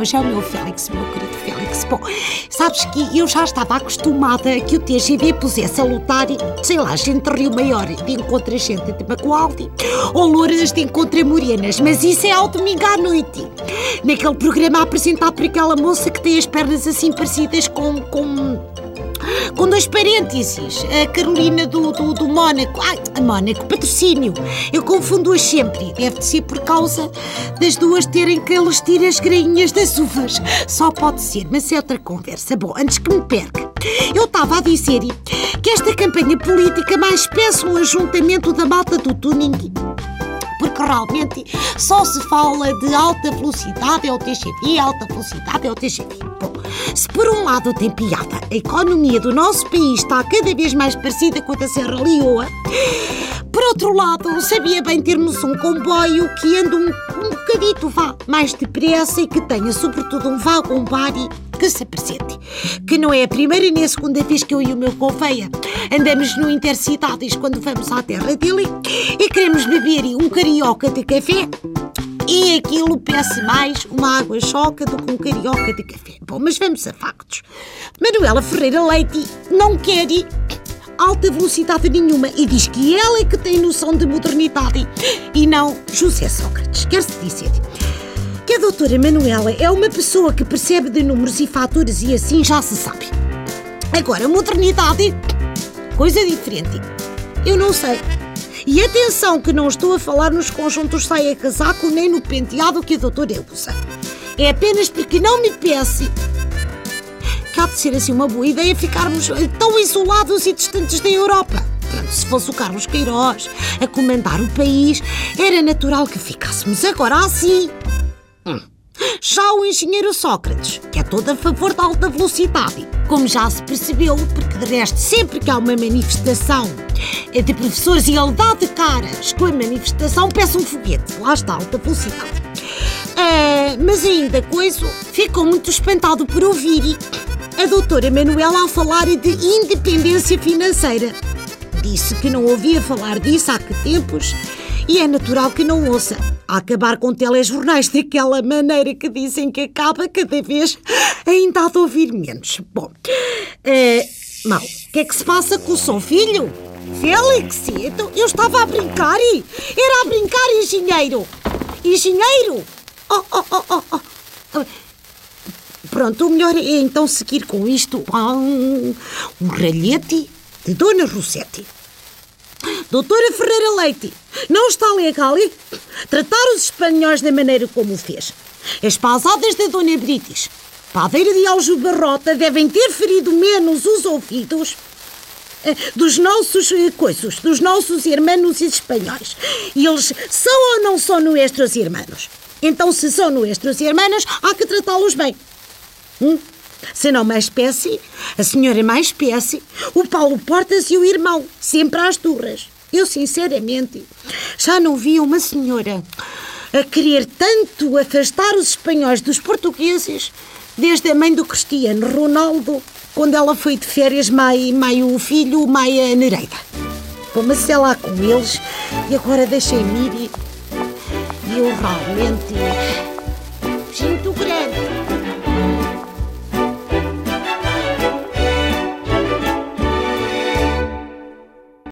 hoje é o meu Félix, meu querido Félix. Bom, sabes que eu já estava acostumada que o TGV pusesse a lutar, sei lá, gente Rio Maior de encontra gente de Bacoaldi ou louras de encontra morenas, mas isso é ao domingo à noite. Naquele programa apresentado por aquela moça que tem as pernas assim parecidas com... com com dois parênteses. A Carolina do, do, do Mónaco. Ai, a Mónaco, patrocínio. Eu confundo-as sempre. Deve de ser por causa das duas terem que eles as grainhas das uvas. Só pode ser, mas é outra conversa. Bom, antes que me perca, eu estava a dizer que esta campanha política mais peça um ajuntamento da malta do tuning porque realmente só se fala de alta velocidade é o TGV, alta velocidade é o TGV. Bom, se por um lado tem piada, a economia do nosso país está cada vez mais parecida com a da Serra Leoa, por outro lado, sabia bem termos um comboio que anda um, um bocadito vá mais depressa e que tenha sobretudo um vagão body que se apresente. Que não é a primeira nem a segunda vez que eu e o meu conveia. Andamos no Intercidades quando vamos à terra dele e queremos beber um carioca de café e aquilo peça mais uma água choca do que um carioca de café. Bom, mas vamos a factos. Manuela Ferreira Leite não quer ir alta velocidade nenhuma e diz que ela é que tem noção de modernidade e não José Sócrates. Quer-se dizer que a doutora Manuela é uma pessoa que percebe de números e fatores e assim já se sabe. Agora, modernidade, coisa diferente. Eu não sei. E atenção que não estou a falar nos conjuntos saia-casaco nem no penteado que a doutora usa. É apenas porque não me pense que há de ser assim uma boa ideia ficarmos tão isolados e distantes da Europa. Se fosse o Carlos Queiroz a comandar o país, era natural que ficássemos agora assim. Hum. Já o engenheiro Sócrates, que é todo a favor da alta velocidade, como já se percebeu, porque de resto, sempre que há uma manifestação de professores e ele dá de caras com a manifestação, peça um foguete. Lá está, alta velocidade. Uh, mas ainda coisa, ficou muito espantado por ouvir a doutora Manuela a falar de independência financeira. Disse que não ouvia falar disso há que tempos e é natural que não ouça. A acabar com telejornais daquela maneira que dizem que acaba cada vez, ainda há de ouvir menos. Bom, uh, mal, o que é que se passa com o seu filho? Félix, então, eu estava a brincar e... Era a brincar, engenheiro! Engenheiro! Oh, oh, oh, oh, oh. Pronto, o melhor é então seguir com isto um, um ralhete de Dona Rossetti. Doutora Ferreira Leite, não está legal hein? tratar os espanhóis da maneira como o fez. As pasadas da Dona Brites, padeira de aljubarrota, devem ter ferido menos os ouvidos eh, dos nossos eh, coisas, dos nossos irmãos espanhóis. E eles são ou não são nossos irmãos? Então, se são nossos irmãos, há que tratá-los bem. Hum? Se não mais espécie, a senhora é mais espécie, o Paulo Portas e o irmão, sempre às turras. Eu, sinceramente, já não vi uma senhora a querer tanto afastar os espanhóis dos portugueses desde a mãe do Cristiano Ronaldo, quando ela foi de férias, mai, mai o filho, mai a Nereida. Bom, mas lá com eles, e agora deixem-me ir e eu realmente